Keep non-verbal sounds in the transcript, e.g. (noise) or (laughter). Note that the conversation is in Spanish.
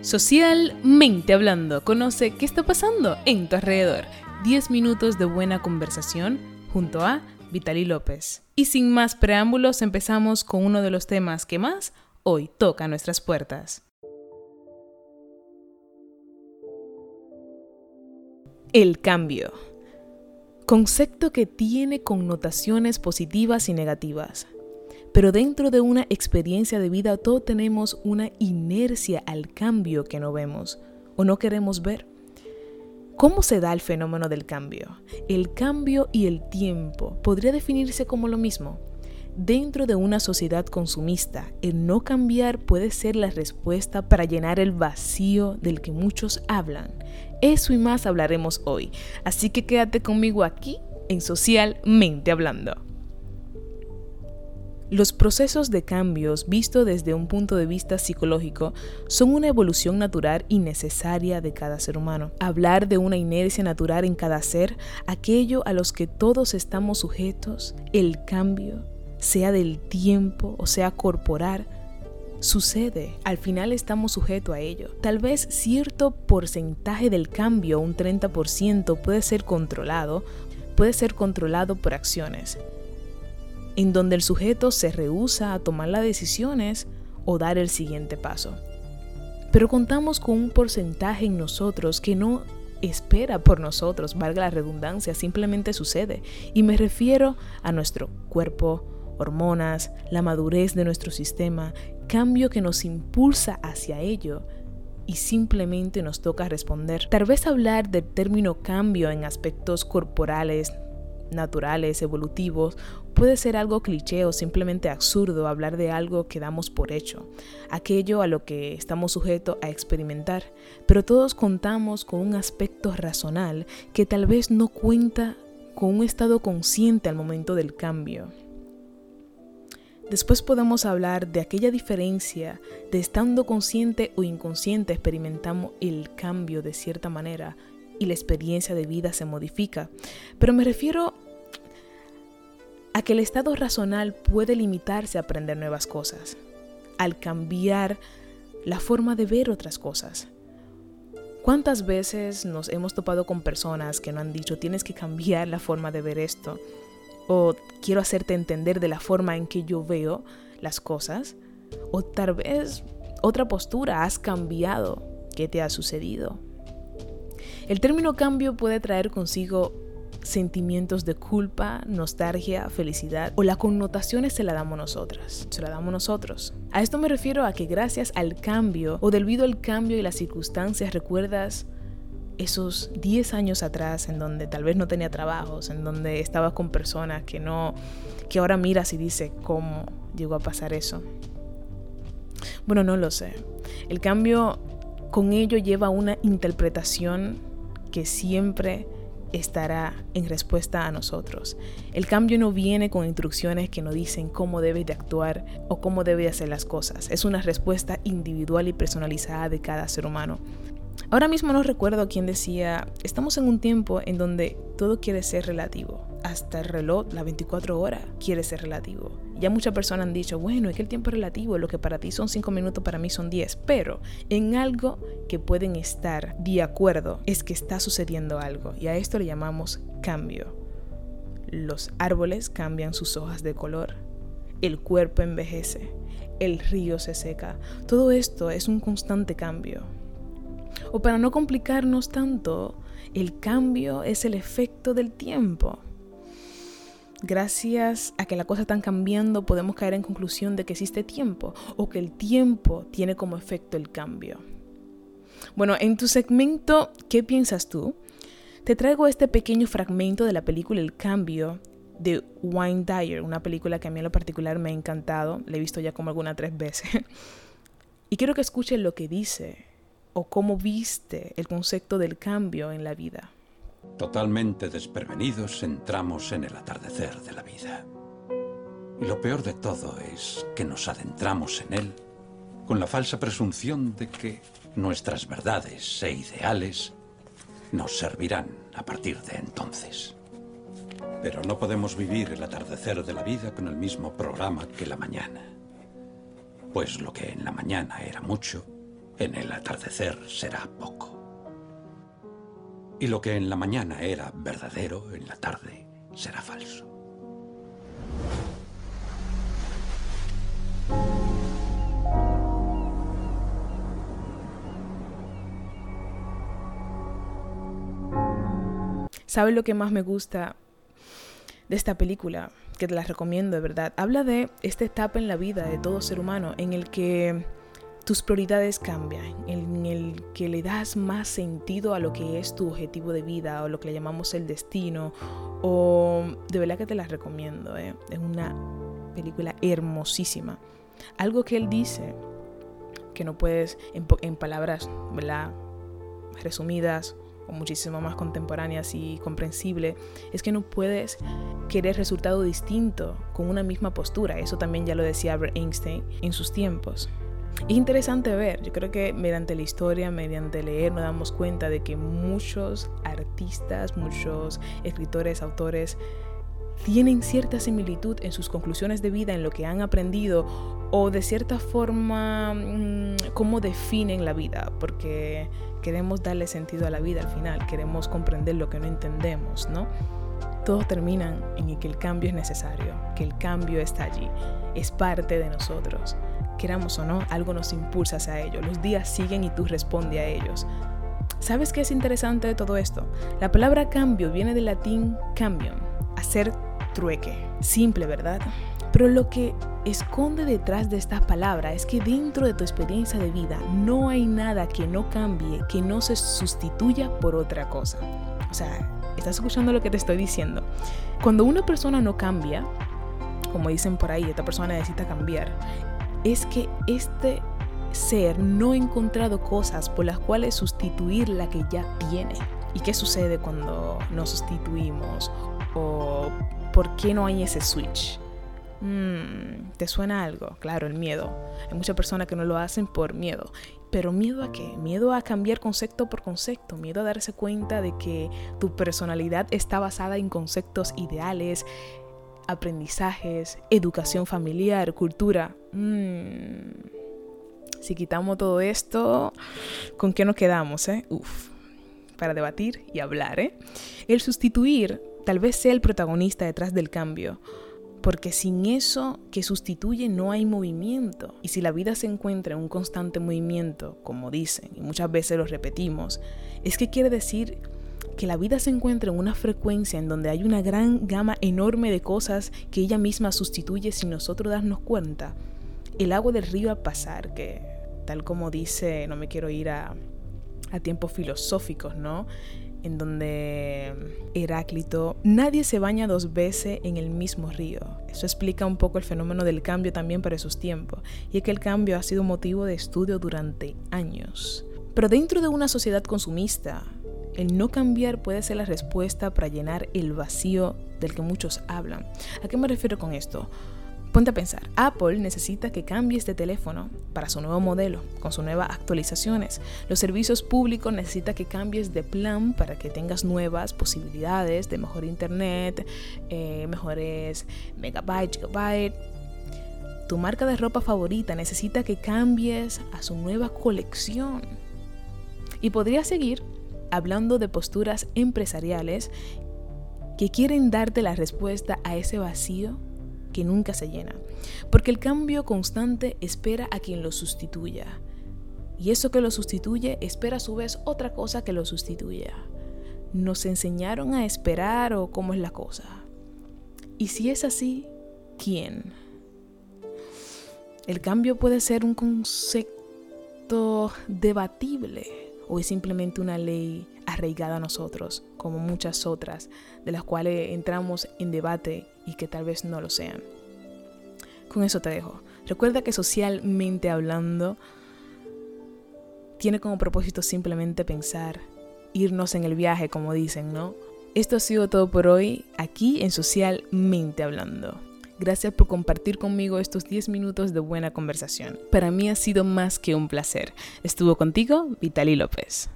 Socialmente hablando, conoce qué está pasando en tu alrededor. 10 minutos de buena conversación junto a Vitali López. Y sin más preámbulos, empezamos con uno de los temas que más hoy toca nuestras puertas. El cambio. Concepto que tiene connotaciones positivas y negativas. Pero dentro de una experiencia de vida todos tenemos una inercia al cambio que no vemos o no queremos ver. ¿Cómo se da el fenómeno del cambio? El cambio y el tiempo podría definirse como lo mismo. Dentro de una sociedad consumista, el no cambiar puede ser la respuesta para llenar el vacío del que muchos hablan. Eso y más hablaremos hoy, así que quédate conmigo aquí en Socialmente Hablando. Los procesos de cambios, visto desde un punto de vista psicológico, son una evolución natural y necesaria de cada ser humano. Hablar de una inercia natural en cada ser, aquello a los que todos estamos sujetos, el cambio, sea del tiempo o sea corporal, sucede. Al final estamos sujetos a ello. Tal vez cierto porcentaje del cambio, un 30%, puede ser controlado, puede ser controlado por acciones en donde el sujeto se rehúsa a tomar las decisiones o dar el siguiente paso. Pero contamos con un porcentaje en nosotros que no espera por nosotros, valga la redundancia, simplemente sucede. Y me refiero a nuestro cuerpo, hormonas, la madurez de nuestro sistema, cambio que nos impulsa hacia ello y simplemente nos toca responder. Tal vez hablar del término cambio en aspectos corporales, naturales, evolutivos, puede ser algo cliché o simplemente absurdo hablar de algo que damos por hecho, aquello a lo que estamos sujetos a experimentar, pero todos contamos con un aspecto razonal que tal vez no cuenta con un estado consciente al momento del cambio. Después podemos hablar de aquella diferencia de estando consciente o inconsciente experimentamos el cambio de cierta manera y la experiencia de vida se modifica. Pero me refiero a que el estado razonal puede limitarse a aprender nuevas cosas, al cambiar la forma de ver otras cosas. ¿Cuántas veces nos hemos topado con personas que nos han dicho tienes que cambiar la forma de ver esto? O quiero hacerte entender de la forma en que yo veo las cosas. O tal vez otra postura has cambiado. ¿Qué te ha sucedido? El término cambio puede traer consigo sentimientos de culpa, nostalgia, felicidad o las connotaciones se la damos nosotras, se la damos nosotros. A esto me refiero a que gracias al cambio o debido al cambio y las circunstancias recuerdas esos 10 años atrás en donde tal vez no tenía trabajos, en donde estabas con personas que no que ahora miras y dices cómo llegó a pasar eso. Bueno, no lo sé. El cambio con ello lleva una interpretación que siempre estará en respuesta a nosotros. El cambio no viene con instrucciones que nos dicen cómo debes de actuar o cómo debes hacer las cosas. Es una respuesta individual y personalizada de cada ser humano. Ahora mismo no recuerdo quién decía, estamos en un tiempo en donde todo quiere ser relativo. Hasta el reloj, las 24 horas, quiere ser relativo. Ya muchas personas han dicho, bueno, es que el tiempo es relativo, lo que para ti son 5 minutos, para mí son 10. Pero en algo que pueden estar de acuerdo es que está sucediendo algo. Y a esto le llamamos cambio. Los árboles cambian sus hojas de color. El cuerpo envejece. El río se seca. Todo esto es un constante cambio. O para no complicarnos tanto, el cambio es el efecto del tiempo. Gracias a que las cosas están cambiando, podemos caer en conclusión de que existe tiempo o que el tiempo tiene como efecto el cambio. Bueno, en tu segmento, ¿qué piensas tú? Te traigo este pequeño fragmento de la película El Cambio de Wayne Dyer, una película que a mí en lo particular me ha encantado, la he visto ya como alguna tres veces. (laughs) y quiero que escuchen lo que dice o cómo viste el concepto del cambio en la vida. Totalmente desprevenidos entramos en el atardecer de la vida. Y lo peor de todo es que nos adentramos en él con la falsa presunción de que nuestras verdades e ideales nos servirán a partir de entonces. Pero no podemos vivir el atardecer de la vida con el mismo programa que la mañana. Pues lo que en la mañana era mucho, en el atardecer será poco. Y lo que en la mañana era verdadero, en la tarde será falso. ¿Sabes lo que más me gusta de esta película? Que te la recomiendo, de verdad. Habla de esta etapa en la vida de todo ser humano en el que tus prioridades cambian, que le das más sentido a lo que es tu objetivo de vida o lo que le llamamos el destino. O de verdad que te la recomiendo. ¿eh? Es una película hermosísima. Algo que él dice, que no puedes, en, en palabras ¿verdad? resumidas, o muchísimo más contemporáneas y comprensible, es que no puedes querer resultado distinto con una misma postura. Eso también ya lo decía Albert Einstein en sus tiempos. Es interesante ver, yo creo que mediante la historia, mediante leer, nos damos cuenta de que muchos artistas, muchos escritores, autores, tienen cierta similitud en sus conclusiones de vida, en lo que han aprendido o de cierta forma mm, cómo definen la vida, porque queremos darle sentido a la vida al final, queremos comprender lo que no entendemos, ¿no? Todos terminan en que el cambio es necesario, que el cambio está allí, es parte de nosotros. Queramos o no, algo nos impulsa hacia ello. Los días siguen y tú respondes a ellos. ¿Sabes qué es interesante de todo esto? La palabra cambio viene del latín cambium, hacer trueque. Simple, ¿verdad? Pero lo que esconde detrás de esta palabra es que dentro de tu experiencia de vida no hay nada que no cambie, que no se sustituya por otra cosa. O sea, estás escuchando lo que te estoy diciendo. Cuando una persona no cambia, como dicen por ahí, esta persona necesita cambiar, es que este ser no ha encontrado cosas por las cuales sustituir la que ya tiene. ¿Y qué sucede cuando nos sustituimos? ¿O por qué no hay ese switch? Mm, ¿Te suena algo? Claro, el miedo. Hay muchas personas que no lo hacen por miedo. ¿Pero miedo a qué? Miedo a cambiar concepto por concepto, miedo a darse cuenta de que tu personalidad está basada en conceptos ideales, aprendizajes, educación familiar, cultura. Mm, si quitamos todo esto, ¿con qué nos quedamos? Eh? Uf, para debatir y hablar. ¿eh? El sustituir tal vez sea el protagonista detrás del cambio porque sin eso que sustituye no hay movimiento. Y si la vida se encuentra en un constante movimiento, como dicen, y muchas veces lo repetimos, es que quiere decir que la vida se encuentra en una frecuencia en donde hay una gran gama enorme de cosas que ella misma sustituye sin nosotros darnos cuenta. El agua del río a pasar, que tal como dice, no me quiero ir a, a tiempos filosóficos, ¿no? en donde Heráclito, nadie se baña dos veces en el mismo río. Eso explica un poco el fenómeno del cambio también para esos tiempos, y es que el cambio ha sido motivo de estudio durante años. Pero dentro de una sociedad consumista, el no cambiar puede ser la respuesta para llenar el vacío del que muchos hablan. ¿A qué me refiero con esto? Ponte a pensar, Apple necesita que cambies de teléfono para su nuevo modelo, con sus nuevas actualizaciones. Los servicios públicos necesitan que cambies de plan para que tengas nuevas posibilidades de mejor internet, eh, mejores megabytes, gigabytes. Tu marca de ropa favorita necesita que cambies a su nueva colección. Y podría seguir hablando de posturas empresariales que quieren darte la respuesta a ese vacío que nunca se llena, porque el cambio constante espera a quien lo sustituya. Y eso que lo sustituye espera a su vez otra cosa que lo sustituya. ¿Nos enseñaron a esperar o cómo es la cosa? Y si es así, ¿quién? El cambio puede ser un concepto debatible o es simplemente una ley arraigada a nosotros, como muchas otras, de las cuales entramos en debate y que tal vez no lo sean. Con eso te dejo. Recuerda que socialmente hablando, tiene como propósito simplemente pensar, irnos en el viaje, como dicen, ¿no? Esto ha sido todo por hoy aquí en Socialmente Hablando. Gracias por compartir conmigo estos 10 minutos de buena conversación. Para mí ha sido más que un placer. Estuvo contigo Vitali López.